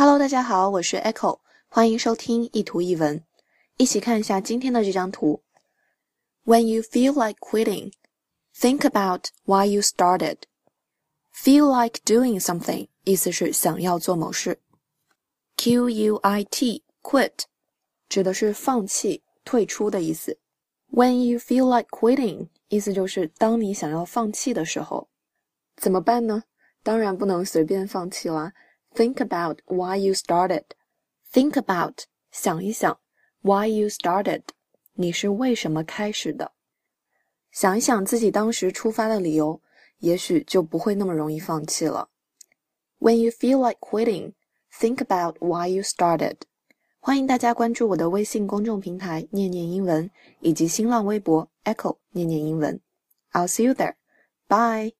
Hello，大家好，我是 Echo，欢迎收听一图一文，一起看一下今天的这张图。When you feel like quitting, think about why you started. Feel like doing something 意思是想要做某事。Quit quit 指的是放弃、退出的意思。When you feel like quitting 意思就是当你想要放弃的时候，怎么办呢？当然不能随便放弃啦。Think about why you started. Think about 想一想 why you started 你是为什么开始的？想一想自己当时出发的理由，也许就不会那么容易放弃了。When you feel like quitting, think about why you started. 欢迎大家关注我的微信公众平台“念念英文”以及新浪微博 “Echo 念念英文”。I'll see you there. Bye.